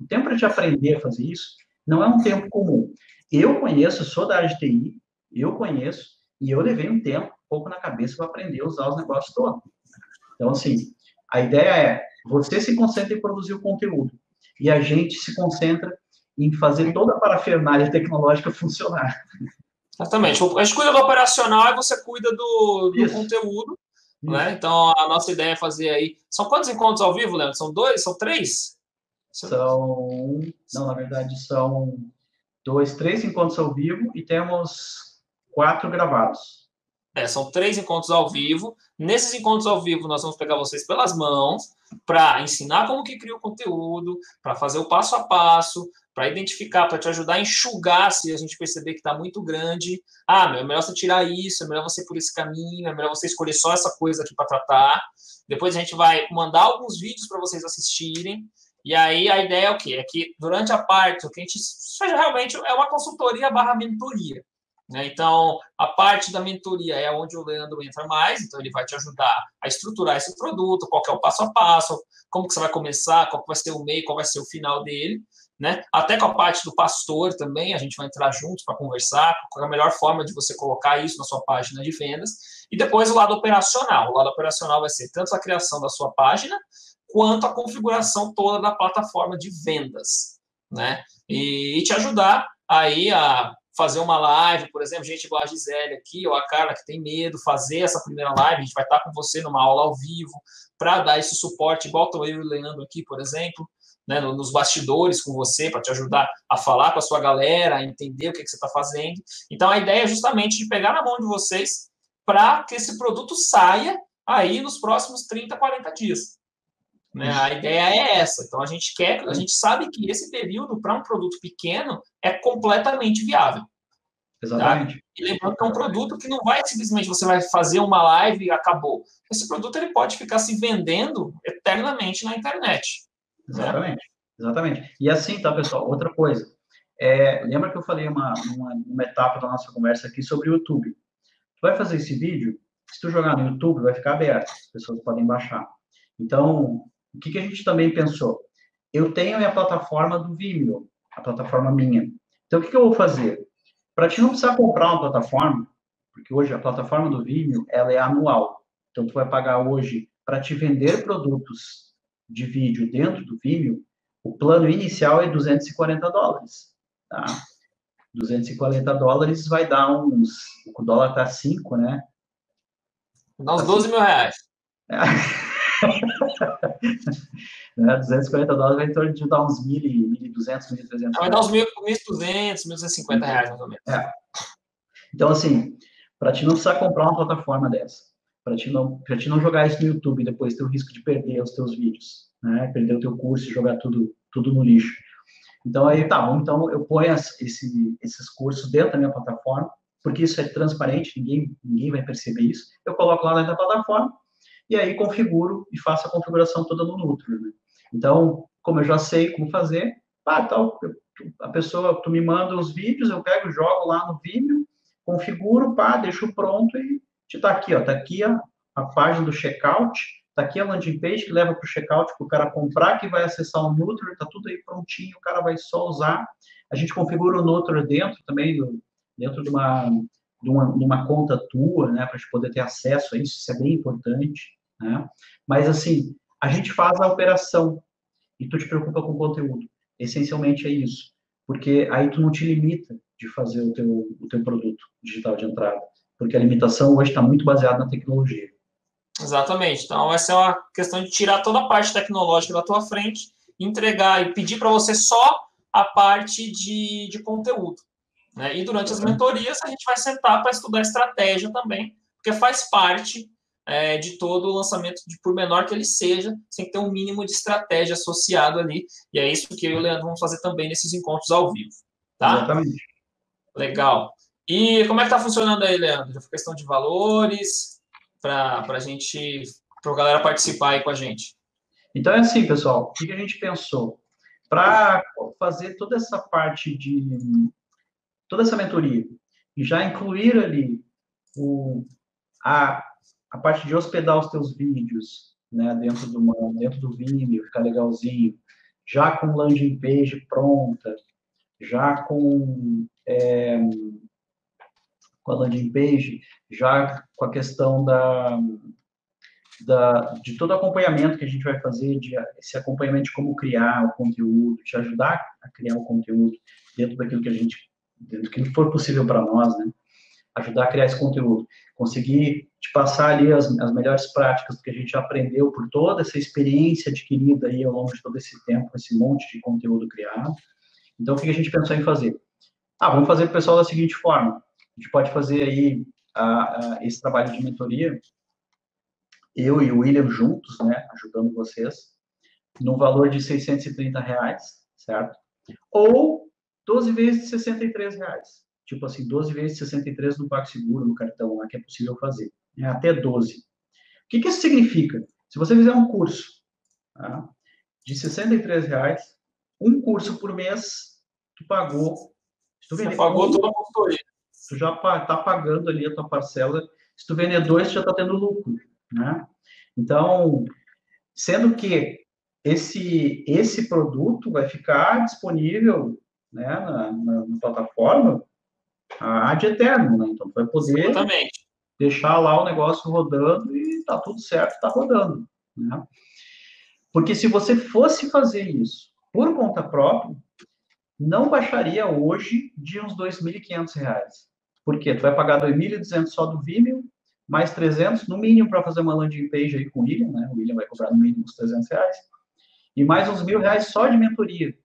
o tempo para te aprender a fazer isso não é um tempo comum. Eu conheço, sou da área de TI, eu conheço e eu levei um tempo, um pouco na cabeça para aprender a usar os negócios todos. Então, assim, a ideia é você se concentra em produzir o conteúdo e a gente se concentra em fazer toda a parafernália tecnológica funcionar. Exatamente. A gente cuida do operacional e você cuida do, do conteúdo. Né? Então, a nossa ideia é fazer aí. São quantos encontros ao vivo, Leandro? São dois? São três? São. Não, na verdade, são dois, três encontros ao vivo e temos quatro gravados. É, são três encontros ao vivo. Nesses encontros ao vivo, nós vamos pegar vocês pelas mãos para ensinar como que cria o conteúdo, para fazer o passo a passo, para identificar, para te ajudar a enxugar se a gente perceber que está muito grande. Ah, meu, é melhor você tirar isso, é melhor você ir por esse caminho, é melhor você escolher só essa coisa aqui para tratar. Depois a gente vai mandar alguns vídeos para vocês assistirem. E aí a ideia é o quê? É que durante a parte, o que a gente realmente é uma consultoria barra mentoria. Né? Então, a parte da mentoria é onde o Leandro entra mais, então ele vai te ajudar a estruturar esse produto, qual é o passo a passo, como que você vai começar, qual vai ser o meio, qual vai ser o final dele né? Até com a parte do pastor também, a gente vai entrar juntos para conversar, qual é a melhor forma de você colocar isso na sua página de vendas. E depois o lado operacional. O lado operacional vai ser tanto a criação da sua página, quanto a configuração toda da plataforma de vendas, né? E te ajudar aí a fazer uma live, por exemplo, gente igual a Gisele aqui, ou a Carla que tem medo, fazer essa primeira live, a gente vai estar com você numa aula ao vivo, para dar esse suporte, igual estou eu e o Leandro aqui, por exemplo, né, nos bastidores com você, para te ajudar a falar com a sua galera, a entender o que, que você está fazendo. Então, a ideia é justamente de pegar na mão de vocês para que esse produto saia aí nos próximos 30, 40 dias. Né? A ideia é essa. Então a gente quer, a gente sabe que esse período para um produto pequeno é completamente viável. Exatamente. Tá? E lembrando que é um produto que não vai simplesmente você vai fazer uma live e acabou. Esse produto ele pode ficar se vendendo eternamente na internet. Né? Exatamente. Né? Exatamente. E assim, tá, pessoal? Outra coisa. É, lembra que eu falei uma, uma, uma, etapa da nossa conversa aqui sobre o YouTube? Tu vai fazer esse vídeo, se tu jogar no YouTube, vai ficar aberto, as pessoas podem baixar. Então, o que, que a gente também pensou? Eu tenho a minha plataforma do Vimeo, a plataforma minha. Então, o que, que eu vou fazer? Para ti não precisar comprar uma plataforma, porque hoje a plataforma do Vimeo, ela é anual. Então, tu vai pagar hoje para te vender produtos de vídeo dentro do Vimeo, o plano inicial é 240 dólares. Tá? 240 dólares vai dar uns. O dólar está 5, né? Dá uns 12 mil reais. É. né? 240 dólares vai em torno de dar uns 1.200, 1.300 Vai dar uns 1.200, 1.250 reais, mais ou menos. É. Então, assim, para ti não precisar comprar uma plataforma dessa, para ti, não, ti não jogar isso no YouTube e depois ter o risco de perder os teus vídeos, né? perder o teu curso e jogar tudo, tudo no lixo. Então, aí, tá bom, então eu ponho esse, esses cursos dentro da minha plataforma, porque isso é transparente, ninguém, ninguém vai perceber isso. Eu coloco lá dentro da plataforma, e aí configuro e faço a configuração toda no Nutri. Né? Então, como eu já sei como fazer, ah, tal, a pessoa, tu me manda os vídeos, eu pego, jogo lá no Vimeo, configuro, pá, deixo pronto e te tá aqui, ó, tá aqui a, a página do checkout, tá aqui a landing page que leva para o checkout para o cara comprar, que vai acessar o Nutri, tá tudo aí prontinho, o cara vai só usar. A gente configura o Nutri dentro também, dentro de uma, de uma, de uma conta tua, né, para a gente poder ter acesso a isso, isso é bem importante. Né? Mas, assim, a gente faz a operação e tu te preocupa com o conteúdo. Essencialmente é isso. Porque aí tu não te limita de fazer o teu, o teu produto digital de entrada. Porque a limitação hoje está muito baseada na tecnologia. Exatamente. Então, essa é uma questão de tirar toda a parte tecnológica da tua frente, entregar e pedir para você só a parte de, de conteúdo. Né? E durante as mentorias, a gente vai sentar para estudar estratégia também, porque faz parte é, de todo o lançamento, de por menor que ele seja, sem ter um mínimo de estratégia associado ali. E é isso que eu e o Leandro vamos fazer também nesses encontros ao vivo. Tá? Exatamente. Legal. E como é que está funcionando aí, Leandro? Já foi questão de valores para a gente, para a galera participar aí com a gente. Então é assim, pessoal, o que a gente pensou? Para fazer toda essa parte de toda essa mentoria e já incluir ali o, a a parte de hospedar os teus vídeos, né, dentro do dentro do Vimeo, ficar legalzinho, já com landing page pronta, já com é, com a landing page, já com a questão da, da, de todo acompanhamento que a gente vai fazer, de esse acompanhamento de como criar o conteúdo, te ajudar a criar o conteúdo dentro daquilo que a gente, dentro do que for possível para nós, né? Ajudar a criar esse conteúdo conseguir te passar ali as, as melhores práticas que a gente aprendeu por toda essa experiência adquirida aí ao longo de todo esse tempo, esse monte de conteúdo criado. Então, o que a gente pensou em fazer? Ah, vamos fazer o pessoal da seguinte forma. A gente pode fazer aí a, a, esse trabalho de mentoria, eu e o William juntos, né, ajudando vocês, no valor de 630 reais, certo? Ou 12 vezes de 63 reais tipo assim, 12 vezes 63 no PagSeguro, no cartão lá, que é possível fazer. É até 12. O que, que isso significa? Se você fizer um curso tá, de 63 reais, um curso por mês, tu pagou. Tu você pagou toda a consultoria. Tu já está pagando ali a tua parcela. Se tu vender dois, tu já está tendo lucro. Né? Então, sendo que esse, esse produto vai ficar disponível né, na, na, na plataforma ad eterno, né? Então, vai poder Exatamente. deixar lá o negócio rodando e tá tudo certo, tá rodando, né? Porque se você fosse fazer isso por conta própria, não baixaria hoje de uns R$ 2.500. Por quê? Tu vai pagar 2.200 só do Vimeo, mais 300 no mínimo para fazer uma landing page aí com o William, né? O William vai cobrar no mínimo uns 300 reais. E mais uns mil reais só de mentoria.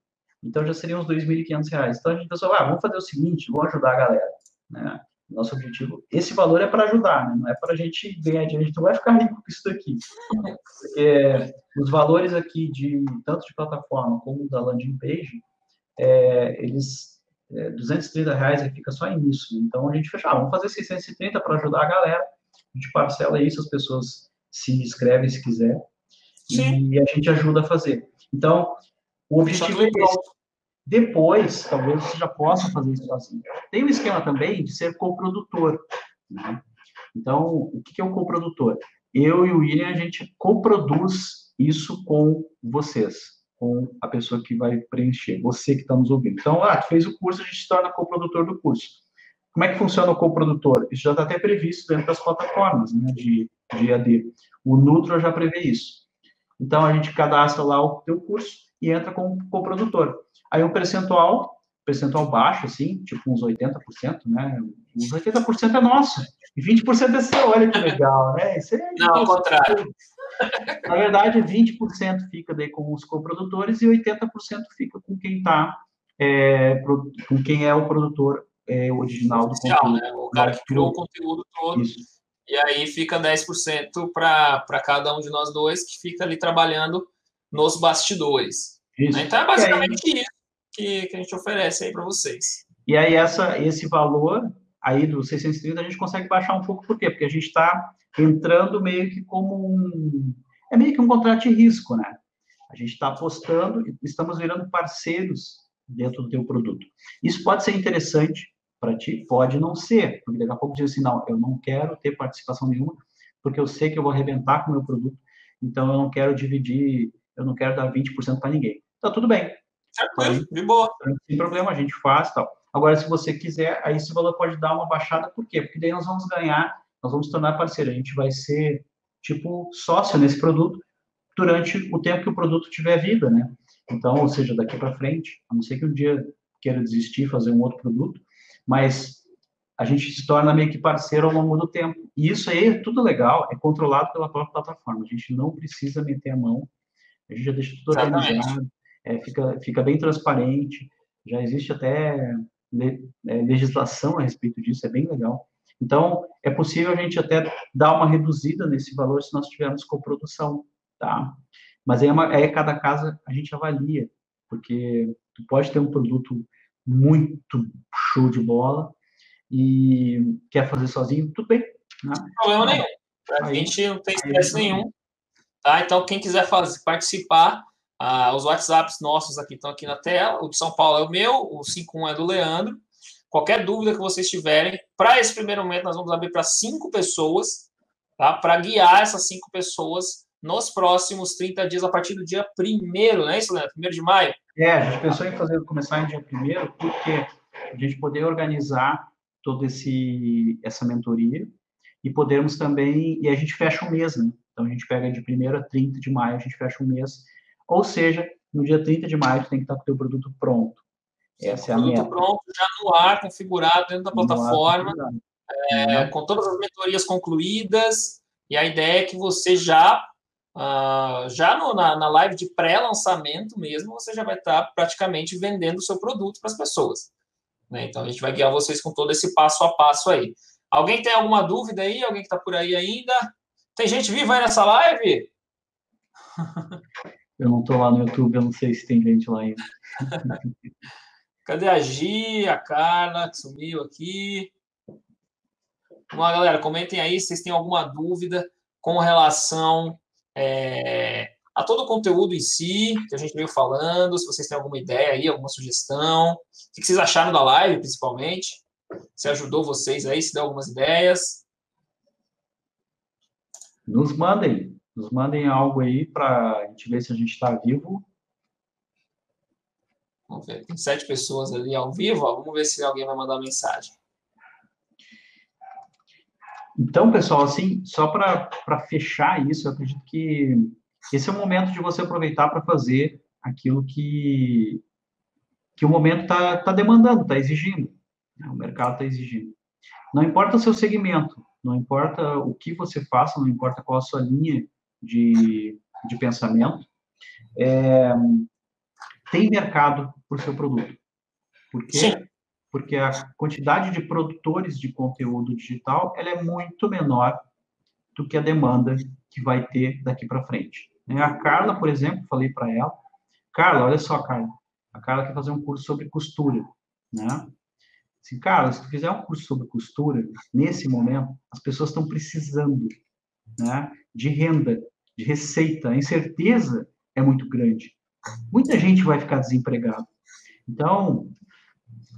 Então já seriam uns R$ 2.500. Então a gente pensou, ah, vamos fazer o seguinte, vamos ajudar a galera. Né? Nosso objetivo, esse valor é para ajudar, né? não é para a gente ganhar dinheiro, a gente não vai ficar rico com isso daqui. Porque os valores aqui, de tanto de plataforma como da landing page, é, eles, é, 230 reais fica só nisso. Então a gente fecha, ah, vamos fazer 630 para ajudar a galera, a gente parcela isso, as pessoas se inscrevem se quiser, Sim. e a gente ajuda a fazer. Então, o objetivo é esse. Depois, talvez você já possa fazer isso sozinho. Tem um esquema também de ser coprodutor. Né? Então, o que é um coprodutor? Eu e o William, a gente coproduz isso com vocês, com a pessoa que vai preencher, você que está nos ouvindo. Então, ah, fez o curso, a gente se torna coprodutor do curso. Como é que funciona o coprodutor? Isso já está até previsto dentro das plataformas né, de, de EAD. O Nutro já prevê isso. Então, a gente cadastra lá o teu curso e entra como coprodutor. Aí um percentual, percentual baixo, assim, tipo uns 80%, né? Uns 80% é nosso. E 20% é seu, olha que legal, né? Isso é, Não, ao contrário. Na verdade, 20% fica daí com os coprodutores e 80% fica com quem está, é, com quem é o produtor é, original do Oficial, conteúdo. Né? O cara que criou o conteúdo todo. Isso. E aí fica 10% para cada um de nós dois, que fica ali trabalhando nos bastidores. Isso. Então é basicamente aí, isso que, que a gente oferece aí para vocês. E aí essa, esse valor aí do 630 a gente consegue baixar um pouco, por quê? Porque a gente está entrando meio que como um... É meio que um contrato de risco, né? A gente está apostando, estamos virando parceiros dentro do teu produto. Isso pode ser interessante para ti, pode não ser, porque daqui a pouco diz assim, não, eu não quero ter participação nenhuma, porque eu sei que eu vou arrebentar com o meu produto, então eu não quero dividir, eu não quero dar 20% para ninguém. Tá tudo bem, Tranquilo, de boa. Sem problema, a gente faz tal. Agora, se você quiser, aí esse valor pode dar uma baixada, por quê? Porque daí nós vamos ganhar, nós vamos tornar parceiro, a gente vai ser, tipo, sócio nesse produto durante o tempo que o produto tiver vida, né? Então, ou seja, daqui para frente, a não ser que um dia queira desistir, fazer um outro produto, mas a gente se torna meio que parceiro ao longo do tempo. E isso aí é tudo legal, é controlado pela própria plataforma. A gente não precisa meter a mão, a gente já deixa tudo organizado, é, fica, fica bem transparente, já existe até é, legislação a respeito disso, é bem legal. Então, é possível a gente até dar uma reduzida nesse valor se nós tivermos coprodução, tá? Mas aí, é uma, aí cada casa a gente avalia, porque tu pode ter um produto muito show de bola e quer fazer sozinho, tudo bem. Né? Não problema nenhum. A gente não tem estresse nenhum. Tá? Então, quem quiser fazer, participar, ah, os WhatsApps nossos aqui estão aqui na tela. O de São Paulo é o meu, o 51 é do Leandro. Qualquer dúvida que vocês tiverem, para esse primeiro momento, nós vamos abrir para cinco pessoas, tá? Para guiar essas cinco pessoas nos próximos 30 dias, a partir do dia 1 não é isso, Leandro? 1 de maio? É, a gente pensou em fazer começar em dia 1 porque a gente poder organizar toda esse essa mentoria e podermos também e a gente fecha um mês, né? Então a gente pega de 1 a 30 de maio, a gente fecha um mês ou seja, no dia 30 de maio, tem que estar com o teu produto pronto. Essa é a meta. pronto, já no ar, configurado dentro da plataforma, é, com todas as mentorias concluídas. E a ideia é que você já, uh, já no, na, na live de pré-lançamento mesmo, você já vai estar praticamente vendendo o seu produto para as pessoas. Né? Então, a gente vai guiar vocês com todo esse passo a passo aí. Alguém tem alguma dúvida aí? Alguém que está por aí ainda? Tem gente viva aí nessa live? Eu não estou lá no YouTube, eu não sei se tem gente lá ainda. Cadê a Gi, a Carla, que sumiu aqui? Vamos lá, galera, comentem aí se vocês têm alguma dúvida com relação é, a todo o conteúdo em si, que a gente veio falando, se vocês têm alguma ideia aí, alguma sugestão. O que vocês acharam da live, principalmente? Se ajudou vocês aí, se deu algumas ideias. Nos mandem, nos mandem algo aí para a gente ver se a gente está vivo. Vamos ver, tem sete pessoas ali ao vivo, ó. vamos ver se alguém vai mandar mensagem. Então, pessoal, assim, só para fechar isso, eu acredito que esse é o momento de você aproveitar para fazer aquilo que, que o momento está tá demandando, está exigindo. Né? O mercado está exigindo. Não importa o seu segmento, não importa o que você faça, não importa qual a sua linha de, de pensamento, é, tem mercado para o seu produto. Porque Sim. porque a quantidade de produtores de conteúdo digital ela é muito menor do que a demanda que vai ter daqui para frente. Né? A Carla, por exemplo, falei para ela, Carla, olha só, Carla, a Carla quer fazer um curso sobre costura, né? Assim, Carla, se tu fizer um curso sobre costura, nesse momento, as pessoas estão precisando, né, de renda, de receita, a incerteza é muito grande. Muita gente vai ficar desempregado. Então,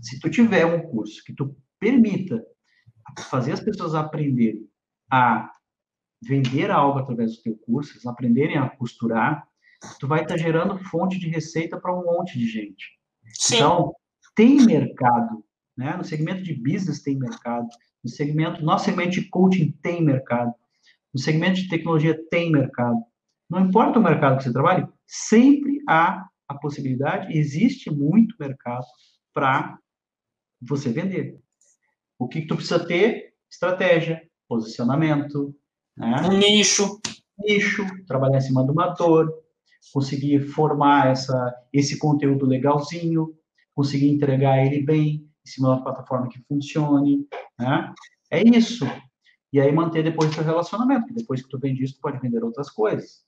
se tu tiver um curso que tu permita fazer as pessoas aprenderem a vender algo através do teu curso, eles aprenderem a costurar, tu vai estar gerando fonte de receita para um monte de gente. Sim. Então, tem mercado, né? No segmento de business tem mercado, no segmento, nosso segmento de coaching tem mercado, no segmento de tecnologia tem mercado. Não importa o mercado que você trabalhe, sempre há a possibilidade, existe muito mercado para você vender. O que, que tu precisa ter? Estratégia, posicionamento, né? Um nicho. Nicho, trabalhar em cima do motor, conseguir formar essa, esse conteúdo legalzinho, conseguir entregar ele bem, em cima de uma plataforma que funcione, né? É isso. E aí manter depois o seu relacionamento, porque depois que tu vende isso, tu pode vender outras coisas.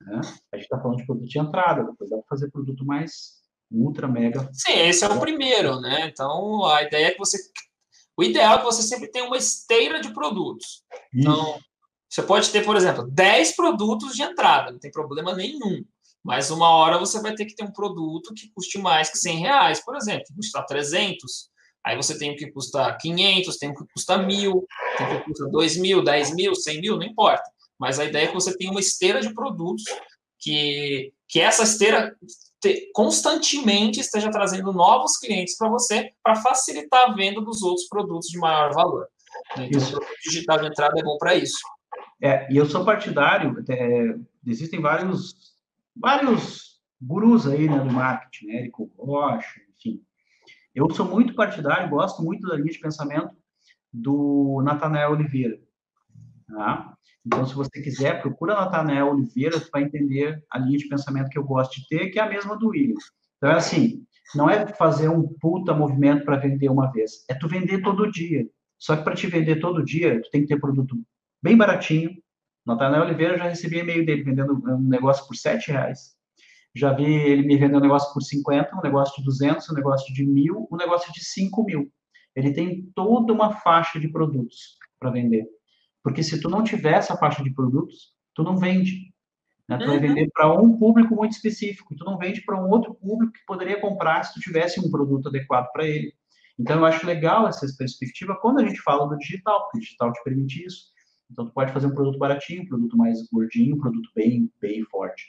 Né? A gente está falando de produto de entrada, depois dá para fazer produto mais ultra, mega. Sim, esse é o primeiro, né? Então, a ideia é que você... O ideal é que você sempre tenha uma esteira de produtos. Isso. Então, você pode ter, por exemplo, 10 produtos de entrada, não tem problema nenhum. Mas uma hora você vai ter que ter um produto que custe mais que 100 reais, por exemplo, que custa 300. Aí você tem o que custa 500, tem o que custa 1.000, tem o que custa 2.000, 10.000, 100 mil, não importa. Mas a ideia é que você tenha uma esteira de produtos que, que essa esteira te, constantemente esteja trazendo novos clientes para você para facilitar a venda dos outros produtos de maior valor. Então, isso. o digital de entrada é bom para isso. É, e eu sou partidário, é, existem vários, vários gurus aí né, do marketing, né, Érico Rocha, enfim. Eu sou muito partidário, gosto muito da linha de pensamento do Natanael Oliveira. Tá? Então, se você quiser, procura Natanael Oliveira, vai entender a linha de pensamento que eu gosto de ter, que é a mesma do William. Então, é assim, não é fazer um puta movimento para vender uma vez, é tu vender todo dia. Só que para te vender todo dia, tu tem que ter produto bem baratinho. Natanael Oliveira, já recebi e-mail dele vendendo um negócio por sete reais. Já vi ele me vendendo um negócio por 50, um negócio de 200, um negócio de mil, um negócio de 5 mil. Ele tem toda uma faixa de produtos para vender. Porque se tu não tiver essa faixa de produtos, tu não vende. Né? Tu uhum. vai vender para um público muito específico. Tu não vende para um outro público que poderia comprar se tu tivesse um produto adequado para ele. Então, eu acho legal essa perspectiva quando a gente fala do digital, porque o digital te permite isso. Então, tu pode fazer um produto baratinho, um produto mais gordinho, um produto bem, bem forte.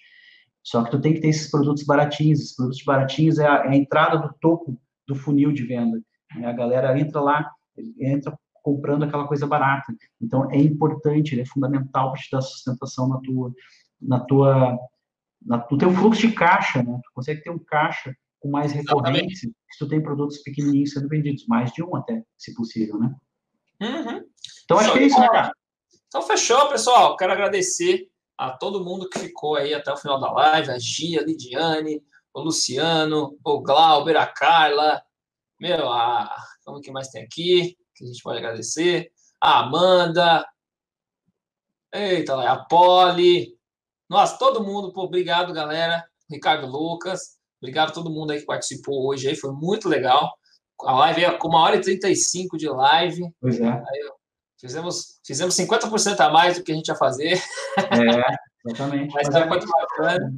Só que tu tem que ter esses produtos baratinhos. Esses produtos baratinhos é a, é a entrada do topo do funil de venda. Né? A galera entra lá, entra comprando aquela coisa barata. Então, é importante, é fundamental para te dar sustentação na tua, na tua, na, no teu fluxo de caixa, né? Tu consegue ter um caixa com mais recorrência se tu tem produtos pequenininhos sendo vendidos, mais de um até, se possível, né? Uhum. Então, acho que é isso, né, cara? Então, fechou, pessoal. Quero agradecer a todo mundo que ficou aí até o final da live, a Gia, a Lidiane, o Luciano, o Glauber, a Carla, meu, a... Como que mais tem aqui? Que a gente pode agradecer. A Amanda. Eita, a Poli. Nossa, todo mundo, pô, obrigado, galera. Ricardo Lucas. Obrigado a todo mundo aí que participou hoje aí, foi muito legal. A live é com uma hora e 35 de live. Pois é. Aí, Fizemos, fizemos 50% a mais do que a gente ia fazer. É, exatamente. Mas, Mas é muito bacana.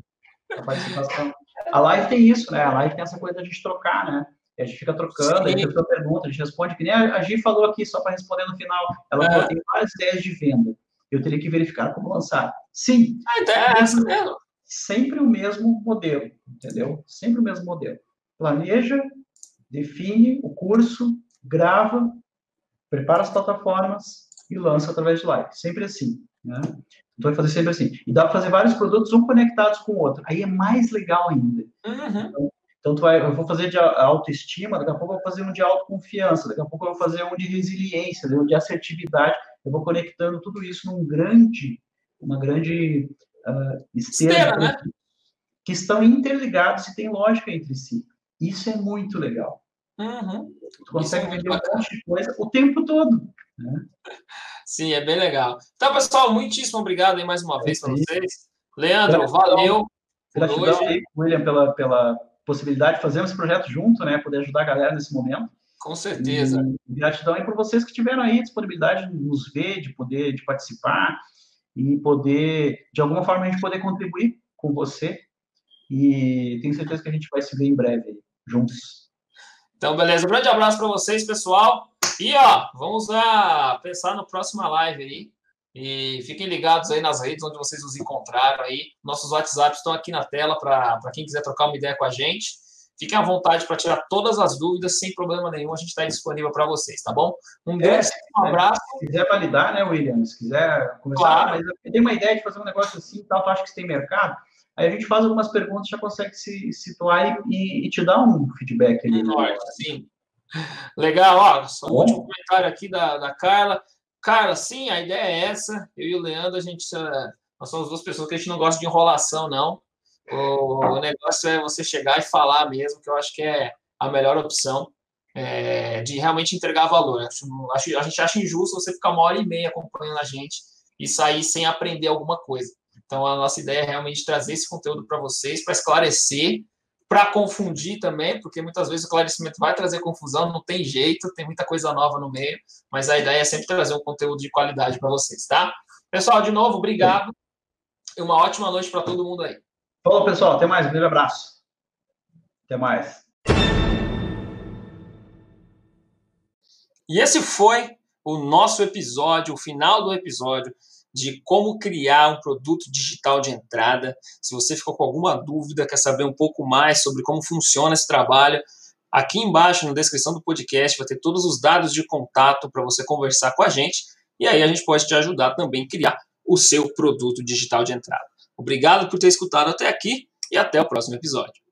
A participação. A live tem isso, né? A live tem essa coisa da gente trocar, né? E a gente fica trocando, Sim. a gente faz pergunta, a gente responde, que nem a Gi falou aqui, só para responder no final. Ela é. falou, tem várias ideias de venda. Eu teria que verificar como lançar. Sim. A ideia é essa mesmo. Sempre o mesmo modelo, entendeu? Sempre o mesmo modelo. Planeja, define o curso, grava, prepara as plataformas e lança através de live. Sempre assim, né? Então, vai fazer sempre assim. E dá para fazer vários produtos, um conectados com o outro. Aí é mais legal ainda. Uhum. Então, então vai, eu vou fazer de autoestima, daqui a pouco eu vou fazer um de autoconfiança, daqui a pouco eu vou fazer um de resiliência, um de assertividade. Eu vou conectando tudo isso num grande, uma grande uh, esteira, né? que estão interligados e tem lógica entre si. Isso é muito legal. Uhum. Tu consegue é vender um monte de coisa o tempo todo. Né? Sim, é bem legal. Então, pessoal, muitíssimo obrigado aí mais uma vez para vocês. Leandro, gratidão, valeu. Gratidão aí, William, pela, pela possibilidade de fazer esse projeto junto, né? Poder ajudar a galera nesse momento. Com certeza. E gratidão aí por vocês que tiveram aí disponibilidade de nos ver, de poder de participar e poder, de alguma forma, a gente poder contribuir com você. E tenho certeza que a gente vai se ver em breve juntos. Então, beleza. Um grande abraço para vocês, pessoal. E, ó, vamos a pensar no próxima live aí. E fiquem ligados aí nas redes onde vocês nos encontraram aí. Nossos WhatsApps estão aqui na tela para quem quiser trocar uma ideia com a gente. Fiquem à vontade para tirar todas as dúvidas, sem problema nenhum. A gente está disponível para vocês, tá bom? Um grande é, um abraço. Se quiser validar, né, William? Se quiser começar, claro. mas eu tenho uma ideia de fazer um negócio assim, tal, tu acha que você tem mercado? Aí a gente faz algumas perguntas, já consegue se situar e, e te dar um feedback ali. Né? Sim. Legal, ó, só um último comentário aqui da, da Carla. Cara, sim, a ideia é essa. Eu e o Leandro, a gente nós somos duas pessoas que a gente não gosta de enrolação, não. O negócio é você chegar e falar mesmo, que eu acho que é a melhor opção é, de realmente entregar valor. Acho, a gente acha injusto você ficar uma hora e meia acompanhando a gente e sair sem aprender alguma coisa. Então, a nossa ideia é realmente trazer esse conteúdo para vocês, para esclarecer, para confundir também, porque muitas vezes o esclarecimento vai trazer confusão, não tem jeito, tem muita coisa nova no meio, mas a ideia é sempre trazer um conteúdo de qualidade para vocês, tá? Pessoal, de novo, obrigado e uma ótima noite para todo mundo aí. Falou, pessoal. Até mais. Um grande abraço. Até mais. E esse foi o nosso episódio, o final do episódio de como criar um produto digital de entrada. Se você ficou com alguma dúvida, quer saber um pouco mais sobre como funciona esse trabalho, aqui embaixo na descrição do podcast vai ter todos os dados de contato para você conversar com a gente e aí a gente pode te ajudar também a criar o seu produto digital de entrada. Obrigado por ter escutado até aqui e até o próximo episódio.